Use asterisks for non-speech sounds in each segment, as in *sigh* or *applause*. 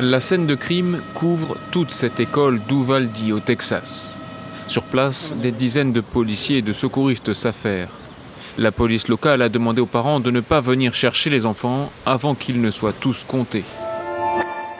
La scène de crime couvre toute cette école d'Uvalde au Texas. Sur place, des dizaines de policiers et de secouristes s'affairent. La police locale a demandé aux parents de ne pas venir chercher les enfants avant qu'ils ne soient tous comptés.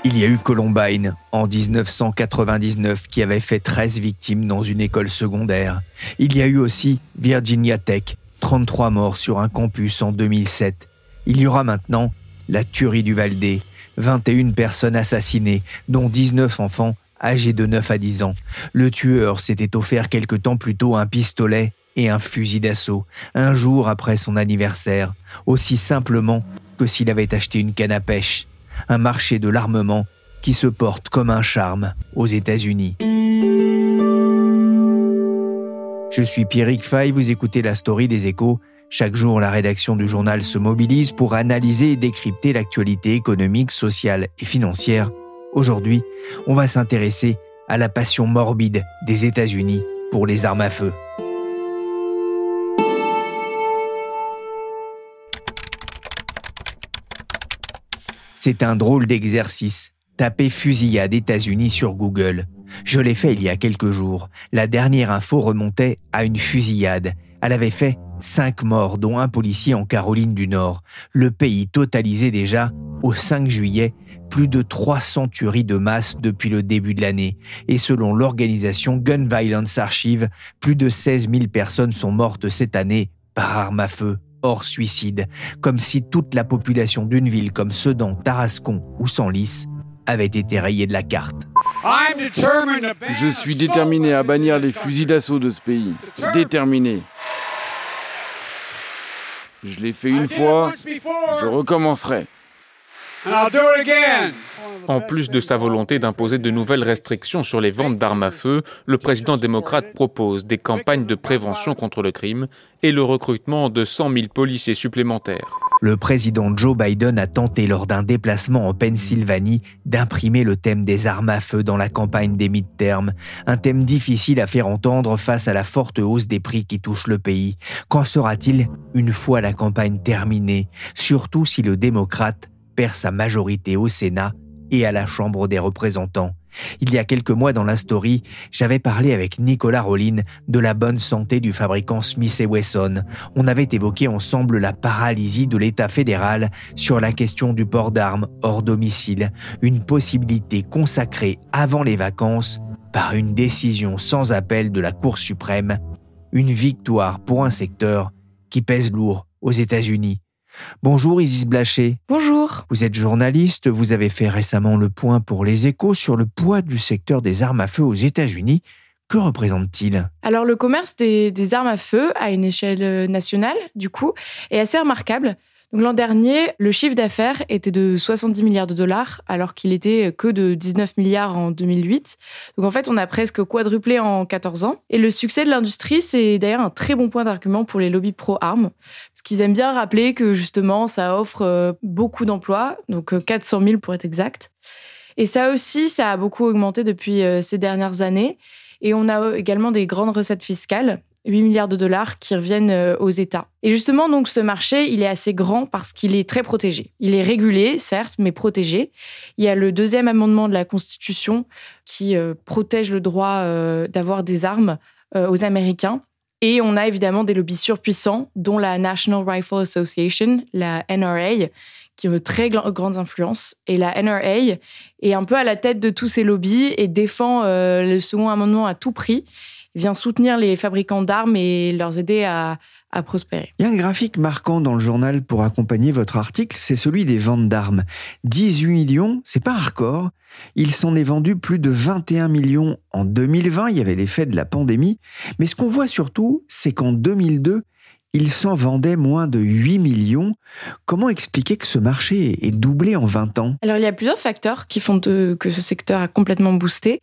Il y a eu Columbine en 1999 qui avait fait 13 victimes dans une école secondaire. Il y a eu aussi Virginia Tech, 33 morts sur un campus en 2007. Il y aura maintenant la tuerie du Valdé, 21 personnes assassinées, dont 19 enfants âgés de 9 à 10 ans. Le tueur s'était offert quelque temps plus tôt un pistolet et un fusil d'assaut, un jour après son anniversaire, aussi simplement que s'il avait acheté une canne à pêche. Un marché de l'armement qui se porte comme un charme aux États-Unis. Je suis Pierrick Fay, vous écoutez la story des échos. Chaque jour, la rédaction du journal se mobilise pour analyser et décrypter l'actualité économique, sociale et financière. Aujourd'hui, on va s'intéresser à la passion morbide des États-Unis pour les armes à feu. C'est un drôle d'exercice. Tapez fusillade États-Unis sur Google. Je l'ai fait il y a quelques jours. La dernière info remontait à une fusillade. Elle avait fait Cinq morts, dont un policier en Caroline du Nord. Le pays totalisait déjà, au 5 juillet, plus de 300 tueries de masse depuis le début de l'année. Et selon l'organisation Gun Violence Archive, plus de 16 000 personnes sont mortes cette année par arme à feu, hors suicide, comme si toute la population d'une ville comme Sedan, Tarascon ou Senlis avait été rayée de la carte. Je suis déterminé à bannir les fusils d'assaut de ce pays. Déterminé. Je l'ai fait une fois, je recommencerai. En plus de sa volonté d'imposer de nouvelles restrictions sur les ventes d'armes à feu, le président démocrate propose des campagnes de prévention contre le crime et le recrutement de 100 000 policiers supplémentaires le président Joe Biden a tenté lors d'un déplacement en Pennsylvanie d'imprimer le thème des armes à feu dans la campagne des mid-termes, un thème difficile à faire entendre face à la forte hausse des prix qui touche le pays. Qu'en sera-t-il une fois la campagne terminée, surtout si le démocrate perd sa majorité au Sénat et à la Chambre des représentants? Il y a quelques mois dans la story, j'avais parlé avec Nicolas Rollin de la bonne santé du fabricant Smith Wesson. On avait évoqué ensemble la paralysie de l'État fédéral sur la question du port d'armes hors domicile, une possibilité consacrée avant les vacances par une décision sans appel de la Cour suprême, une victoire pour un secteur qui pèse lourd aux États-Unis. Bonjour Isis Blaché. Bonjour. Vous êtes journaliste, vous avez fait récemment le point pour les échos sur le poids du secteur des armes à feu aux États-Unis. Que représente-t-il? Alors le commerce des, des, armes à feu à une échelle nationale, du coup, est assez remarquable. L'an dernier, le chiffre d'affaires était de 70 milliards de dollars, alors qu'il était que de 19 milliards en 2008. Donc en fait, on a presque quadruplé en 14 ans. Et le succès de l'industrie, c'est d'ailleurs un très bon point d'argument pour les lobbies pro-armes, parce qu'ils aiment bien rappeler que justement, ça offre euh, beaucoup d'emplois, donc 400 euh, 000 pour être exact. Et ça aussi, ça a beaucoup augmenté depuis euh, ces dernières années. Et on a également des grandes recettes fiscales 8 milliards de dollars qui reviennent euh, aux États. Et justement, donc, ce marché, il est assez grand parce qu'il est très protégé. Il est régulé, certes, mais protégé. Il y a le deuxième amendement de la Constitution qui euh, protège le droit euh, d'avoir des armes aux Américains. Et on a évidemment des lobbies surpuissants, dont la National Rifle Association, la NRA, qui ont très grandes influences. Et la NRA est un peu à la tête de tous ces lobbies et défend le second amendement à tout prix vient soutenir les fabricants d'armes et leur aider à, prospérer. Il y a un graphique marquant dans le journal pour accompagner votre article, c'est celui des ventes d'armes. 18 millions, c'est pas un record. Il s'en est vendu plus de 21 millions en 2020, il y avait l'effet de la pandémie. Mais ce qu'on voit surtout, c'est qu'en 2002, il s'en vendait moins de 8 millions. Comment expliquer que ce marché est doublé en 20 ans? Alors il y a plusieurs facteurs qui font que ce secteur a complètement boosté.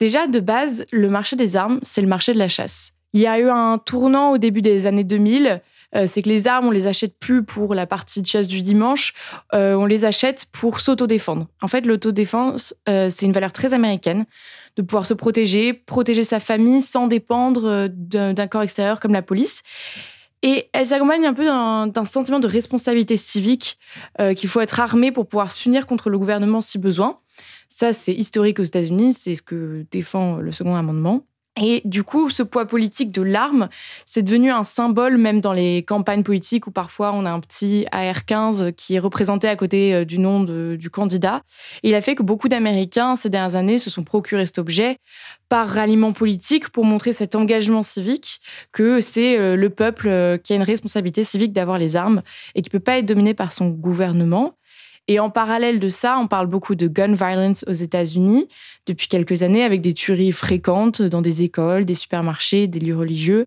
Déjà, de base, le marché des armes, c'est le marché de la chasse. Il y a eu un tournant au début des années 2000 euh, c'est que les armes, on les achète plus pour la partie de chasse du dimanche, euh, on les achète pour s'autodéfendre. En fait, l'autodéfense, euh, c'est une valeur très américaine de pouvoir se protéger, protéger sa famille sans dépendre d'un corps extérieur comme la police. Et elle s'accompagne un peu d'un sentiment de responsabilité civique, qu'il faut être armé pour pouvoir s'unir contre le gouvernement si besoin. Ça, c'est historique aux États-Unis, c'est ce que défend le second amendement. Et du coup, ce poids politique de l'arme, c'est devenu un symbole même dans les campagnes politiques où parfois on a un petit AR-15 qui est représenté à côté euh, du nom du candidat. Et il a fait que beaucoup d'Américains ces dernières années se sont procurés cet objet par ralliement politique pour montrer cet engagement civique que c'est euh, le peuple euh, qui a une responsabilité civique d'avoir les armes et qui peut pas être dominé par son gouvernement. Et en parallèle de ça, on parle beaucoup de gun violence aux États-Unis depuis quelques années avec des tueries fréquentes dans des écoles, des supermarchés, des lieux religieux.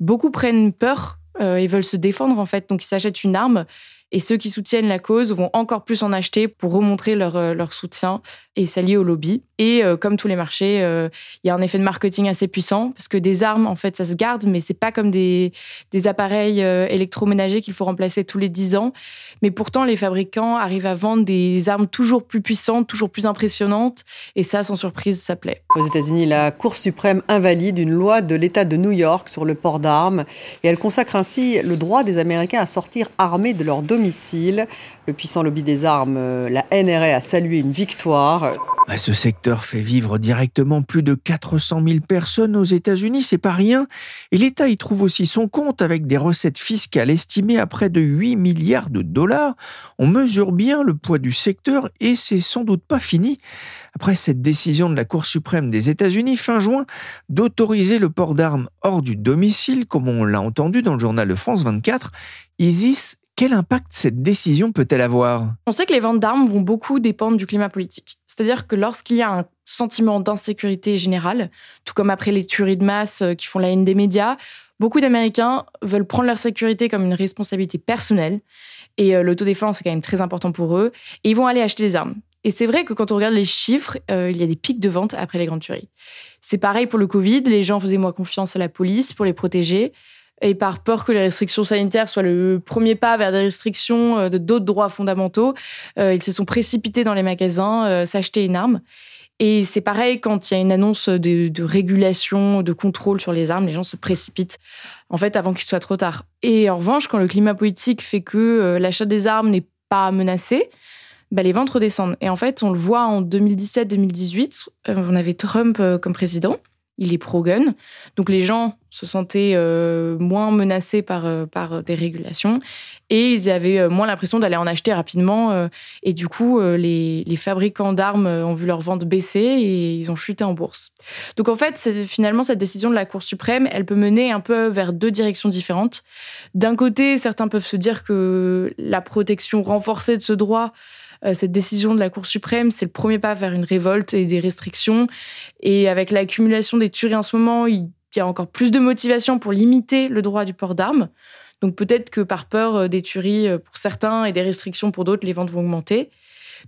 Beaucoup prennent peur euh, et veulent se défendre en fait, donc ils s'achètent une arme et ceux qui soutiennent la cause vont encore plus en acheter pour remontrer leur, euh, leur soutien et s'allier au lobby. Et euh, comme tous les marchés, euh, il y a un effet de marketing assez puissant parce que des armes, en fait, ça se garde, mais c'est pas comme des, des appareils électroménagers qu'il faut remplacer tous les 10 ans. Mais pourtant, les fabricants arrivent à vendre des armes toujours plus puissantes, toujours plus impressionnantes. Et ça, sans surprise, ça plaît. Aux États-Unis, la Cour suprême invalide une loi de l'État de New York sur le port d'armes et elle consacre ainsi le droit des Américains à sortir armés de leur domicile le puissant lobby des armes, euh, la NRA, a salué une victoire. Bah, ce secteur fait vivre directement plus de 400 000 personnes aux États-Unis, c'est pas rien. Et l'État y trouve aussi son compte avec des recettes fiscales estimées à près de 8 milliards de dollars. On mesure bien le poids du secteur et c'est sans doute pas fini. Après cette décision de la Cour suprême des États-Unis fin juin d'autoriser le port d'armes hors du domicile, comme on l'a entendu dans le journal de France 24, ISIS quel impact cette décision peut-elle avoir? On sait que les ventes d'armes vont beaucoup dépendre du climat politique. C'est-à-dire que lorsqu'il y a un sentiment d'insécurité générale, tout comme après les tueries de masse euh, qui font la haine des médias, beaucoup d'Américains veulent prendre leur sécurité comme une responsabilité personnelle. Et euh, l'autodéfense est quand même très important pour eux. Et ils vont aller acheter des armes. Et c'est vrai que quand on regarde les chiffres, euh, il y a des pics de vente après les grandes tueries. C'est pareil pour le Covid, les gens faisaient moins confiance à la police pour les protéger et par peur que les restrictions sanitaires soient le premier pas vers des restrictions euh, de d'autres droits fondamentaux, euh, ils se sont précipités dans les magasins euh, s'acheter une arme. Et c'est pareil quand il y a une annonce de, régulation, de contrôle sur les armes, les gens se précipitent en fait avant qu'il soit trop tard. Et en revanche, quand le climat politique fait que l'achat des armes n'est pas menacé, bah, les ventes redescendent. Et en fait, on le voit en 2017-2018, on avait Trump comme président il est pro-gun. Donc les gens se sentaient euh, moins menacés par, euh, par des régulations et ils avaient euh, moins l'impression d'aller en acheter rapidement. et du coup, les, les, fabricants d'armes ont vu leurs ventes baisser et ils ont chuté en bourse. Donc en fait, finalement, cette décision de la Cour suprême, elle peut mener un peu vers deux directions différentes. D'un côté, certains peuvent se dire que la protection renforcée de ce droit cette décision de la Cour suprême, c'est le premier pas vers une révolte et des restrictions. Et avec l'accumulation des tueries en ce moment, il y a encore plus de motivation pour limiter le droit du port d'armes. Donc peut-être que par peur euh, des tueries euh, pour certains et des restrictions pour d'autres, les ventes vont augmenter.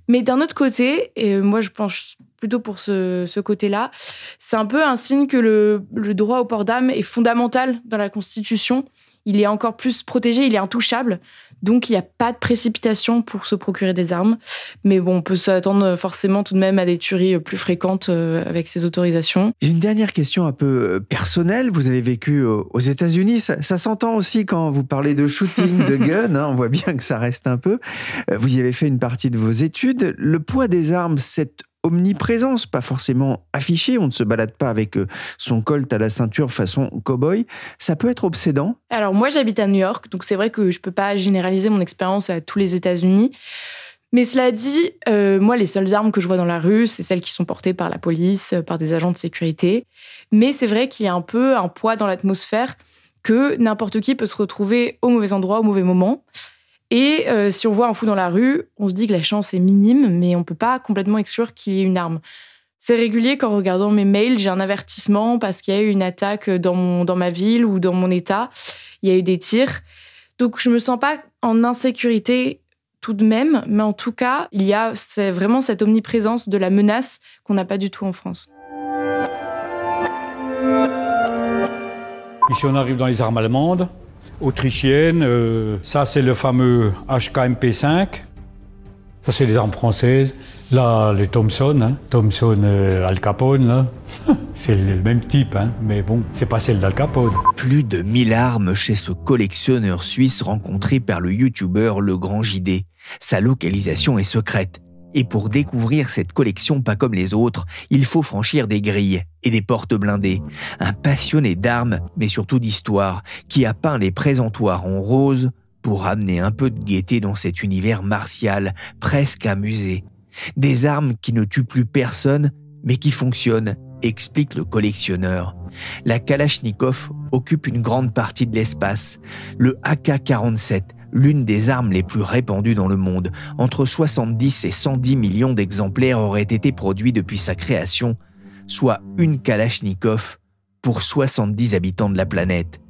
Mais d'un autre côté, et moi je pense plutôt pour ce, côté-là, c'est un peu un signe que le droit au port d'armes est fondamental dans la Constitution. Il est encore plus protégé, il est intouchable. Donc, il n'y a pas de précipitation pour se procurer des armes. Mais bon, on peut s'attendre forcément tout de même à des tueries plus fréquentes euh, avec ces autorisations. une dernière question un peu euh, personnelle. Vous avez vécu aux États-Unis. Ça, s'entend aussi quand vous parlez de shooting, de *laughs* gun. Hein. on voit bien que ça reste un peu. Euh, vous y avez fait une partie de vos études. Le poids des armes, c'est omniprésence, pas forcément affichée. On ne se balade pas avec euh, son colt à la ceinture façon cow-boy. Ça peut être obsédant. Alors moi, j'habite à New York, donc c'est vrai que je peux pas généraliser mon expérience à tous les États-Unis. Mais cela dit, euh, moi, les seules armes que je vois dans la rue, c'est celles qui sont portées par la police, euh, par des agents de sécurité. Mais c'est vrai qu'il y a un peu un poids dans l'atmosphère que n'importe qui peut se retrouver au mauvais endroit, au mauvais moment. Et euh, si on voit un fou dans la rue, on se dit que la chance est minime, mais on ne peut pas complètement exclure qu'il y ait une arme. C'est régulier qu'en regardant mes mails, j'ai un avertissement parce qu'il y a eu une attaque dans, dans ma ville ou dans mon état. Il y a eu des tirs. Donc je me sens pas en insécurité tout de même, mais en tout cas, il y a vraiment cette omniprésence de la menace qu'on n'a pas du tout en France. Ici, on arrive dans les armes allemandes, autrichiennes. Euh, ça, c'est le fameux HKMP5. Ça, c'est les armes françaises. Là, les Thompson, hein. Thompson euh, Al Capone, *laughs* c'est le même type, hein. mais bon, c'est pas celle d'Al Capone. Plus de 1000 armes chez ce collectionneur suisse rencontré par le youtubeur Le Grand JD. Sa localisation est secrète. Et pour découvrir cette collection pas comme les autres, il faut franchir des grilles et des portes blindées. Un passionné d'armes, mais surtout d'histoire, qui a peint les présentoirs en rose pour amener un peu de gaieté dans cet univers martial, presque un musée. Des armes qui ne tuent plus personne, mais qui fonctionnent, explique le collectionneur. La Kalachnikov occupe une grande partie de l'espace. Le AK-47 l'une des armes les plus répandues dans le monde. Entre 70 et 110 millions d'exemplaires auraient été produits depuis sa création, soit une Kalachnikov pour 70 habitants de la planète.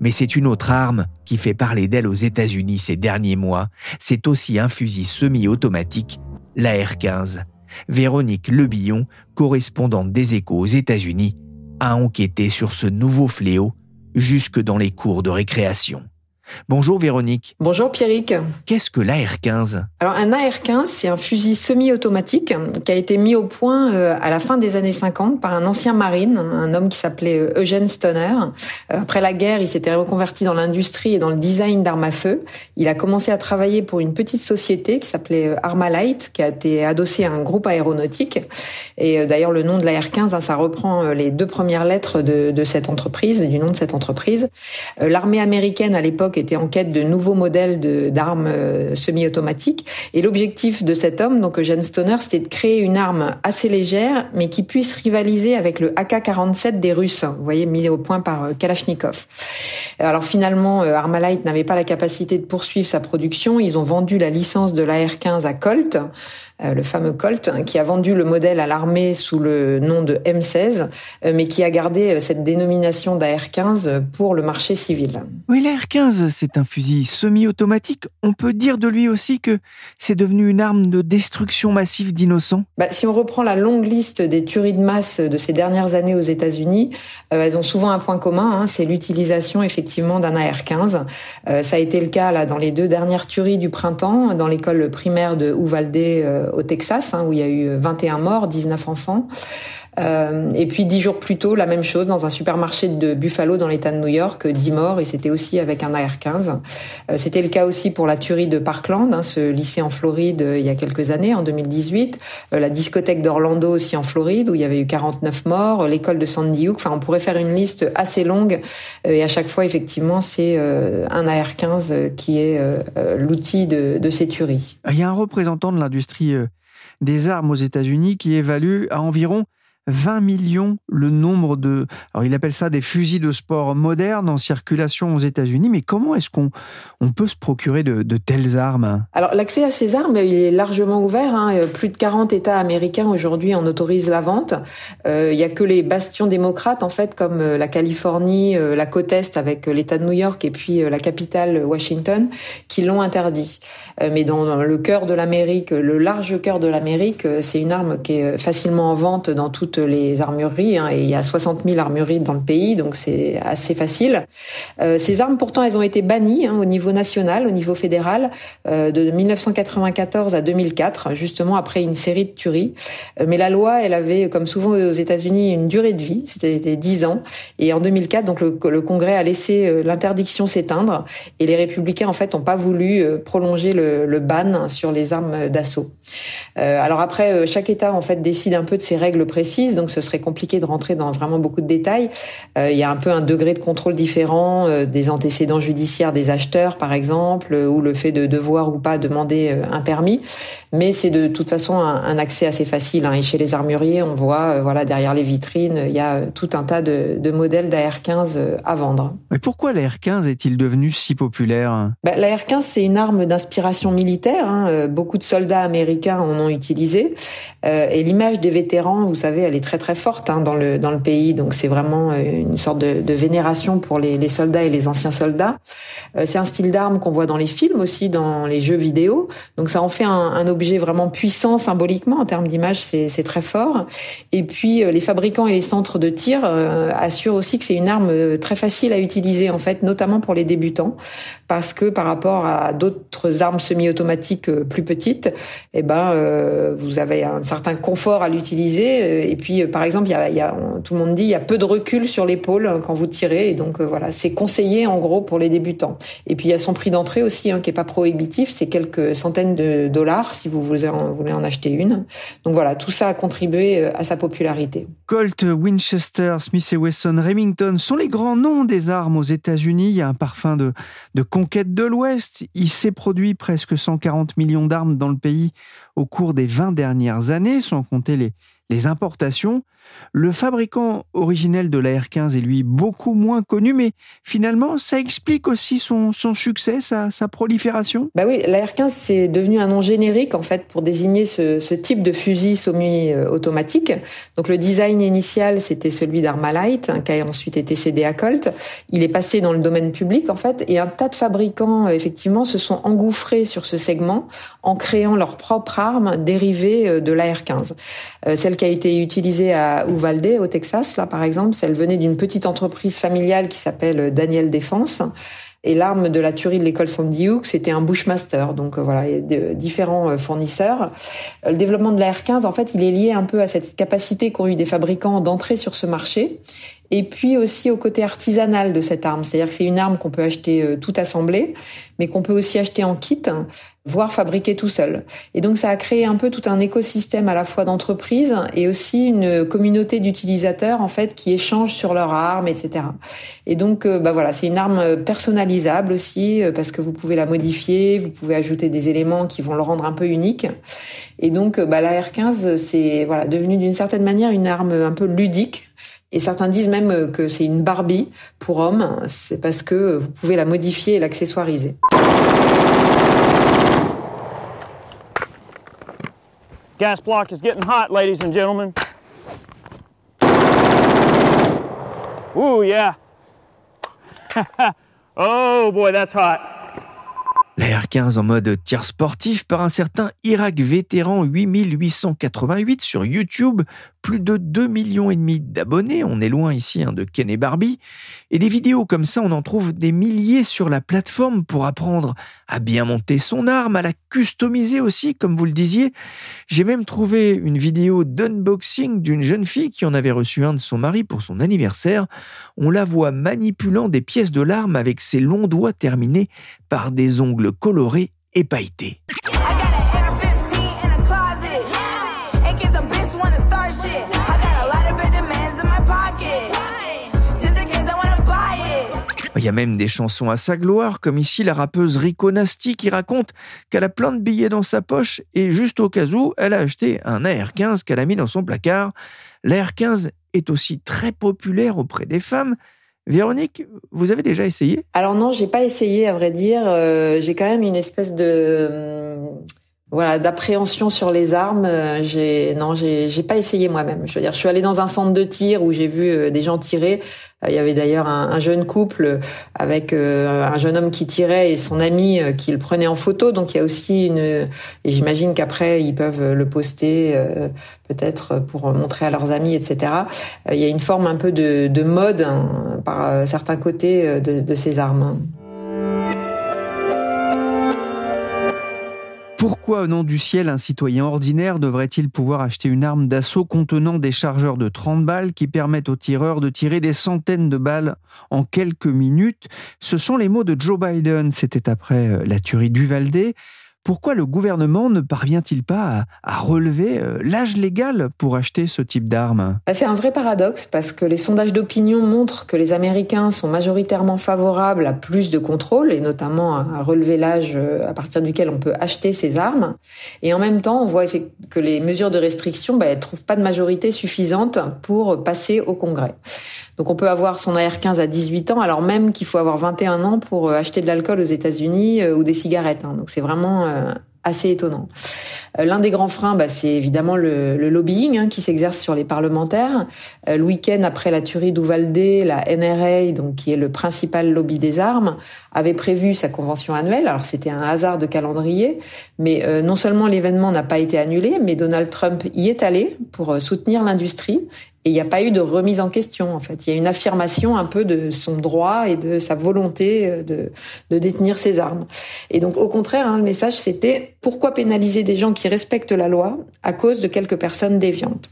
Mais c'est une autre arme qui fait parler d'elle aux États-Unis ces derniers mois. C'est aussi un fusil semi-automatique, la R-15. Véronique Lebillon, correspondante des échos aux États-Unis, a enquêté sur ce nouveau fléau jusque dans les cours de récréation. Bonjour Véronique. Bonjour Pierrick. Qu'est-ce que l'AR-15 Alors un AR-15, c'est un fusil semi-automatique qui a été mis au point euh, à la fin des années 50 par un ancien marine, un homme qui s'appelait euh, Eugène Stoner. Euh, après la guerre, il s'était reconverti dans l'industrie et dans le design d'armes à feu. Il a commencé à travailler pour une petite société qui s'appelait Armalite, qui a été adossée à un groupe aéronautique. Et d'ailleurs, le nom de l'AR-15, hein, ça reprend les deux premières lettres de, de cette entreprise, du nom de cette entreprise. L'armée américaine à l'époque était en quête de nouveaux modèles d'armes euh, semi-automatiques. Et l'objectif de cet homme, donc Eugene Stoner, c'était de créer une arme assez légère, mais qui puisse rivaliser avec le AK-47 des Russes, vous voyez, mis au point par euh, Kalachnikov. Alors finalement, euh, Armalite n'avait pas la capacité de poursuivre sa production. Ils ont vendu la licence de l'AR-15 à Colt. Euh, le fameux Colt, hein, qui a vendu le modèle à l'armée sous le nom de M16, euh, mais qui a gardé euh, cette dénomination d'AR-15 pour le marché civil. Oui, l'AR-15, c'est un fusil semi-automatique. On peut dire de lui aussi que c'est devenu une arme de destruction massive d'innocents bah, Si on reprend la longue liste des tueries de masse de ces dernières années aux États-Unis, elles ont souvent un point commun, hein, c'est l'utilisation effectivement d'un AR-15. ça a été le cas là dans les deux dernières tueries du printemps, dans l'école primaire de Uvalde au Texas, hein, où il y a eu 21 morts, 19 enfants. Euh, et puis dix jours plus tôt, la même chose dans un supermarché de Buffalo dans l'État de New York, dix morts et c'était aussi avec un AR-15. Euh, c'était le cas aussi pour la tuerie de Parkland, hein, ce lycée en Floride euh, il y a quelques années, en 2018. la discothèque d'Orlando aussi en Floride où il y avait eu 49 morts. L'école de Sandy Hook. Enfin, on pourrait faire une liste assez longue et à chaque fois, effectivement, c'est un AR-15 qui est l'outil de, de ces tueries. Il y a un représentant de l'industrie des armes aux États-Unis qui évalue à environ 20 millions le nombre de... Alors il appelle ça des fusils de sport modernes en circulation aux États-Unis, mais comment est-ce qu'on on peut se procurer de, telles armes? Alors l'accès à ces armes, il est largement ouvert. Hein. Euh, plus de 40 États américains aujourd'hui en autorisent la vente. Euh, il y a que les bastions démocrates, en fait, comme euh, la Californie, la côte Est avec l'État de New York et puis la capitale Washington, qui l'ont interdit. mais dans, le cœur de l'Amérique, le large cœur de l'Amérique, c'est une arme qui est facilement en vente dans toute les armureries. Hein, et il y a 60 000 armureries dans le pays, donc c'est assez facile. Euh, ces armes, pourtant, elles ont été bannies hein, au niveau national, au niveau fédéral, euh, de 1994 à 2004, justement après une série de tueries. Euh, mais la loi, elle avait, comme souvent aux États-Unis, une durée de vie, c'était 10 ans. Et en 2004, donc le, Congrès a laissé l'interdiction s'éteindre, et les républicains, en fait, n'ont pas voulu prolonger le, le ban sur les armes d'assaut. alors après, chaque État, en fait, décide un peu de ses règles précises donc ce serait compliqué de rentrer dans vraiment beaucoup de détails. Euh, il y a un peu un degré de contrôle différent euh, des antécédents judiciaires des acheteurs, par exemple, ou le fait de devoir ou pas demander un permis. Mais c'est de toute façon un, accès assez facile. Hein. Et chez les armuriers, on voit, voilà, derrière les vitrines, il y a tout un tas de, de modèles d'AR-15 à vendre. Mais pourquoi l'AR-15 est-il devenu si populaire? Bah, L'AR-15, c'est une arme d'inspiration militaire. Hein. Beaucoup de soldats américains en ont utilisé. Euh, et l'image des vétérans, vous savez, elle est très très forte hein, dans le dans le pays. Donc c'est vraiment euh, une sorte de, de vénération pour les, les, soldats et les anciens soldats. Euh, c'est un style d'arme qu'on voit dans les films aussi, dans les jeux vidéo. Donc ça en fait un, un objet vraiment puissant symboliquement en termes d'image, c'est c'est très fort. Et puis les fabricants et les centres de tir assurent aussi que c'est une arme très facile à utiliser en fait, notamment pour les débutants, parce que par rapport à d'autres armes semi-automatiques plus petites, eh ben vous avez un certain confort à l'utiliser. Euh, et puis, euh, par exemple, y a, tout le monde dit il y a peu de recul sur l'épaule euh, quand vous tirez. Et donc voilà, c'est conseillé en gros pour les débutants. Et puis il y a son prix d'entrée aussi hein, qui est pas prohibitif, c'est quelques centaines de dollars si vous voulez en, acheter une. Donc voilà, tout ça a contribué à sa popularité. Colt, Winchester, Smith Wesson, Remington sont les grands noms des armes aux États-Unis. Il y a un parfum de, de conquête de l'Ouest. Il s'est produit presque 140 millions d'armes dans le pays au cours des 20 dernières années, sans compter les, les importations. Le fabricant originel de la R15 est lui beaucoup moins connu, mais finalement, ça explique aussi son, succès, sa, prolifération? Bah oui, la R15 c'est devenu un nom générique en fait pour désigner ce, type de fusil semi-automatique. Donc le design initial c'était celui d'Armalite, hein, qui a ensuite été cédé à Colt. Il est passé dans le domaine public en fait, et un tas de fabricants effectivement se sont engouffrés sur ce segment en créant leur propre arme dérivée euh, de la R15. Euh, celle qui a été utilisée à Uvalde, au Texas, là par exemple, elle venait d'une petite entreprise familiale qui s'appelle Daniel Défense. Et l'arme de la tuerie de l'école Sandy Hook, c'était un Bushmaster. Donc euh, voilà, il y a différents euh, fournisseurs. Euh, le développement de la R15, en fait, il est lié un peu à cette capacité qu'ont eu des fabricants d'entrer sur ce marché et puis aussi au côté artisanal de cette arme. C'est-à-dire que c'est une arme qu'on peut acheter euh, tout assemblée, mais qu'on peut aussi acheter en kit, voire fabriquer tout seul. Et donc ça a créé un peu tout un écosystème à la fois d'entreprises et aussi une communauté d'utilisateurs en fait qui échangent sur leur arme, etc. Et donc euh, bah voilà, c'est une arme personnalisable aussi euh, parce que vous pouvez la modifier, vous pouvez ajouter des éléments qui vont le rendre un peu unique. Et donc bah, la R15 c'est voilà devenu d'une certaine manière une arme un peu ludique et certains disent même que c'est une Barbie pour hommes. C'est parce que vous pouvez la modifier et l'accessoiriser. Gas block is getting hot, ladies and gentlemen. Ooh, yeah. *laughs* oh boy, that's hot. La R15 en mode tir sportif par un certain Irak vétéran 8888 sur YouTube, plus de 2 millions et demi d'abonnés, on est loin ici hein, de Ken et Barbie, et des vidéos comme ça on en trouve des milliers sur la plateforme pour apprendre à bien monter son arme, à la customiser aussi comme vous le disiez. J'ai même trouvé une vidéo d'unboxing d'une jeune fille qui en avait reçu un de son mari pour son anniversaire. On la voit manipulant des pièces de l'arme avec ses longs doigts terminés par des ongles colorés et pailletés. Y a même des chansons à sa gloire, comme ici la rappeuse Rico Nasty qui raconte qu'elle a plein de billets dans sa poche et juste au cas où, elle a acheté un AR-15 qu'elle a mis dans son placard. L'AR-15 est aussi très populaire auprès des femmes Véronique, vous avez déjà essayé? Alors non, j'ai pas essayé à vrai dire. Euh, j'ai quand même une espèce de voilà d'appréhension sur les armes. Euh, j'ai non, j'ai pas essayé moi-même. Je veux dire, je suis allée dans un centre de tir où j'ai vu euh, des gens tirer. Euh, il y avait d'ailleurs un, jeune couple avec un jeune homme qui tirait et son ami qui le prenait en photo. Donc il y a aussi une. J'imagine qu'après ils peuvent le poster peut-être pour montrer à leurs amis, etc. Il y a une forme un peu de, de mode hein, par certains côtés de ces armes. Pourquoi, au nom du ciel, un citoyen ordinaire devrait-il pouvoir acheter une arme d'assaut contenant des chargeurs de 30 balles qui permettent aux tireurs de tirer des centaines de balles en quelques minutes? Ce sont les mots de Joe Biden. C'était après euh, la tuerie d'Uvalde. Pourquoi le gouvernement ne parvient-il pas à, relever euh, l'âge légal pour acheter ce type d'armes? Bah, C'est un vrai paradoxe parce que les sondages d'opinion montrent que les Américains sont majoritairement favorables à plus de contrôle et notamment à relever l'âge euh, à partir duquel on peut acheter ces armes. Et en même temps, on voit que les mesures de restriction bah, ne trouvent pas de majorité suffisante pour passer au Congrès. Donc on peut avoir son AR-15 à 18 ans, alors même qu'il faut avoir 21 ans pour euh, acheter de l'alcool aux États-Unis euh, ou des cigarettes. Hein. Donc c'est vraiment euh, assez étonnant. L'un des grands freins, bah, c'est évidemment le, lobbying hein, qui s'exerce sur les parlementaires. le week-end après la tuerie d'Uvalde, la NRA, donc qui est le principal lobby des armes, avait prévu sa convention annuelle. Alors c'était un hasard de calendrier, mais non seulement l'événement n'a pas été annulé, mais Donald Trump y est allé pour soutenir l'industrie et il n'y a pas eu de remise en question, en fait. Il y a une affirmation un peu de son droit et de sa volonté euh, de, de détenir ses armes. Et donc, au contraire, hein, le message, c'était pourquoi pénaliser des gens qui respectent la loi à cause de quelques personnes déviantes?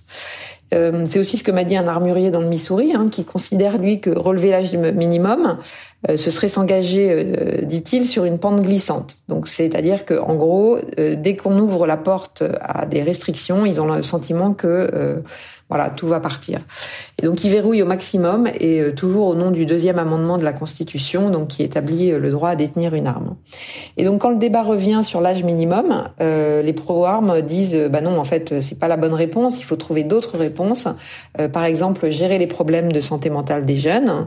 Euh, c'est aussi ce que m'a dit un armurier dans le Missouri, hein, qui considère lui que relever l'âge minimum, euh, ce serait s'engager, euh, dit-il, sur une pente glissante. Donc, c'est-à-dire que, en gros, dès qu'on ouvre la porte à des restrictions, ils ont le sentiment que voilà, tout va partir. Et donc, ils verrouillent au maximum et toujours au nom du deuxième amendement de la Constitution, donc qui établit le droit à détenir une arme. Et donc, quand le débat revient sur l'âge minimum, les pro-armes disent, bah non, en fait, c'est pas la bonne réponse. Il faut trouver d'autres réponses. par exemple, gérer les problèmes de santé mentale des jeunes,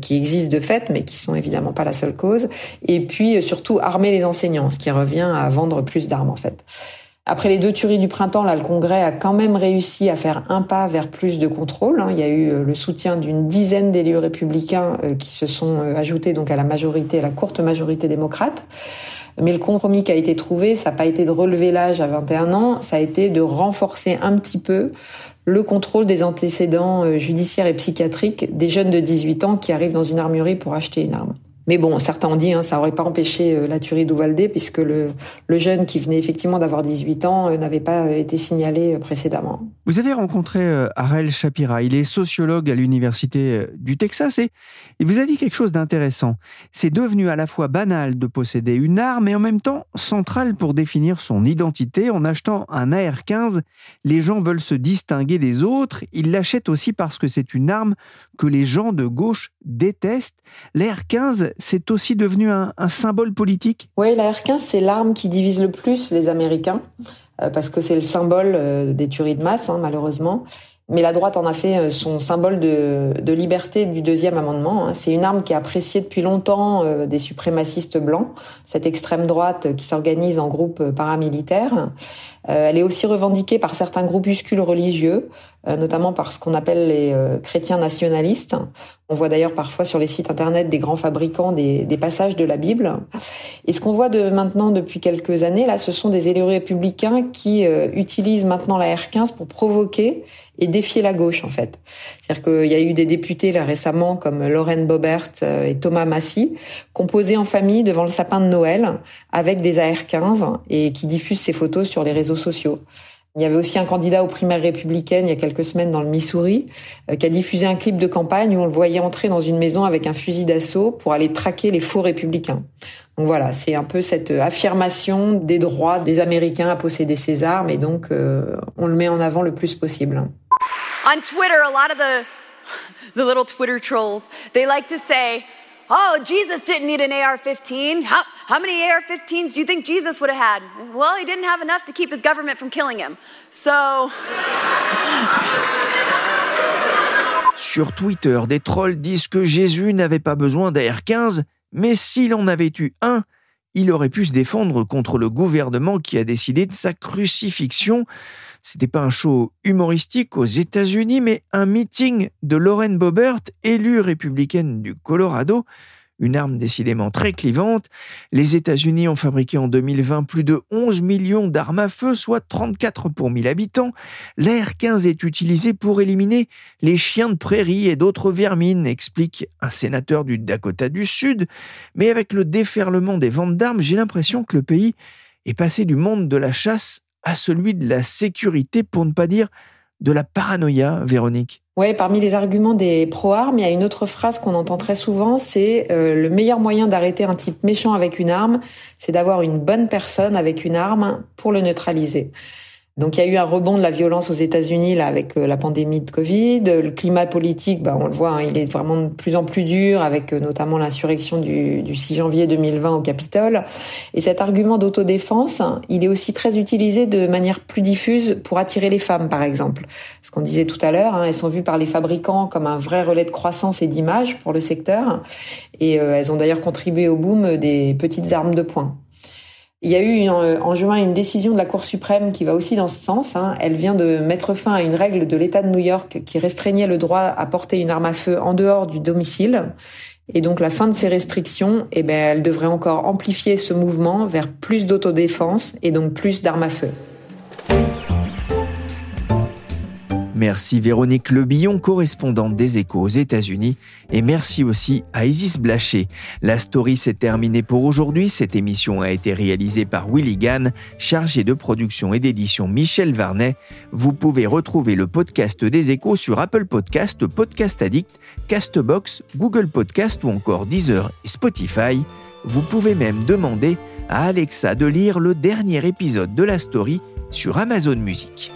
qui existent de fait, mais qui sont évidemment pas la seule cause. Et puis euh, surtout armer les enseignants, ce qui revient à vendre plus d'armes en fait. Après les deux tueries du printemps, le Congrès a quand même réussi à faire un pas vers plus de contrôle. Hein. Il y a eu euh, le soutien d'une dizaine d'élus républicains euh, qui se sont ajoutés donc à la majorité, à la courte majorité démocrate. Mais le compromis qui a été trouvé, ça n'a pas été de relever l'âge à 21 ans, ça a été de renforcer un petit peu le contrôle des antécédents euh, judiciaires et psychiatriques des jeunes de 18 ans qui arrivent dans une armurerie pour acheter une arme. Mais bon, certains ont dit, hein, ça aurait pas empêché euh, la tuerie d'Uvalde, puisque le, jeune qui venait effectivement d'avoir 18 ans euh, n'avait pas euh, été signalé précédemment. Vous avez rencontré Harel Shapira, il est sociologue à l'Université du Texas, et il vous a dit quelque chose d'intéressant. C'est devenu à la fois banal de posséder une arme et en même temps central pour définir son identité. En achetant un AR-15, les gens veulent se distinguer des autres, ils l'achètent aussi parce que c'est une arme que les gens de gauche détestent. L'AR-15, c'est aussi devenu un, symbole politique Oui, la R-15, c'est l'arme qui divise le plus les Américains, euh, parce que c'est le symbole euh, des tueries de masse, hein, malheureusement. Mais la droite en a fait euh, son symbole de, liberté du deuxième amendement. Hein. C'est une arme qui est appréciée depuis longtemps des suprémacistes blancs, cette extrême droite qui s'organise en groupes paramilitaires. elle est aussi revendiquée par certains groupuscules religieux, notamment par ce qu'on appelle les chrétiens nationalistes. On voit d'ailleurs parfois sur les sites internet des grands fabricants des, passages de la Bible. Et ce qu'on voit de maintenant depuis quelques années, là, ce sont des élus républicains qui euh, utilisent maintenant la R15 pour provoquer et défier la gauche, en fait. C'est-à-dire qu'il y a eu des députés là récemment comme Lorraine Bobert euh, et Thomas Massy, composés en famille devant le sapin de Noël avec des AR15 et qui diffusent ces photos sur les réseaux sociaux. Il y avait aussi un candidat aux primaires républicaines il y a quelques semaines dans le Missouri euh, qui a diffusé un clip de campagne où on le voyait entrer dans une maison avec un fusil d'assaut pour aller traquer les faux républicains. Donc voilà, c'est un peu cette affirmation des droits des Américains à posséder ces armes et donc euh, on le met en avant le plus possible. On Twitter, a lot of the *laughs* Twitter trolls, they like to Oh, Jesus didn't need an AR 15. How, how many AR 15s do you think Jesus would have had? Well, he didn't have enough to keep his government from killing him. So. *laughs* Sur Twitter, des trolls disent que Jésus n'avait pas besoin d'AR 15, mais s'il en avait eu un, il aurait pu se défendre contre le gouvernement qui a décidé de sa crucifixion. C'était pas un show humoristique aux États-Unis, mais un meeting de Lauren Bobert, élue républicaine du Colorado. Une arme décidément très clivante. Les États-Unis ont fabriqué en 2020 plus de 11 millions d'armes à feu, soit 34 pour 1000 habitants. L'air 15 est utilisé pour éliminer les chiens de prairie et d'autres vermines, explique un sénateur du Dakota du Sud. Mais avec le déferlement des ventes d'armes, j'ai l'impression que le pays est passé du monde de la chasse à celui de la sécurité, pour ne pas dire de la paranoïa, Véronique oui, parmi les arguments des pro-armes, il y a une autre phrase qu'on entend très souvent, c'est euh, le meilleur moyen d'arrêter un type méchant avec une arme, c'est d'avoir une bonne personne avec une arme pour le neutraliser. Donc il y a eu un rebond de la violence aux États-Unis là avec euh, la pandémie de Covid. Le climat politique, bah, on le voit, hein, il est vraiment de plus en plus dur avec euh, notamment l'insurrection du, du, 6 janvier 2020 au Capitole. Et cet argument d'autodéfense, il est aussi très utilisé de manière plus diffuse pour attirer les femmes, par exemple. Ce qu'on disait tout à l'heure, hein, elles sont vues par les fabricants comme un vrai relais de croissance et d'image pour le secteur. Et euh, elles ont d'ailleurs contribué au boom des petites armes de poing. Il y a eu en juin une décision de la Cour suprême qui va aussi dans ce sens. Hein. Elle vient de mettre fin à une règle de l'État de New York qui restreignait le droit à porter une arme à feu en dehors du domicile. Et donc la fin de ces restrictions, eh ben, elle devrait encore amplifier ce mouvement vers plus d'autodéfense et donc plus d'armes à feu. Merci Véronique Lebillon, correspondante des Échos aux États-Unis, et merci aussi à Isis Blaché. La story s'est terminée pour aujourd'hui. Cette émission a été réalisée par Willy Gann, chargé de production et d'édition Michel Varnet. Vous pouvez retrouver le podcast des Échos sur Apple Podcast, Podcast Addict, Castbox, Google Podcast ou encore Deezer et Spotify. Vous pouvez même demander à Alexa de lire le dernier épisode de la story sur Amazon Music.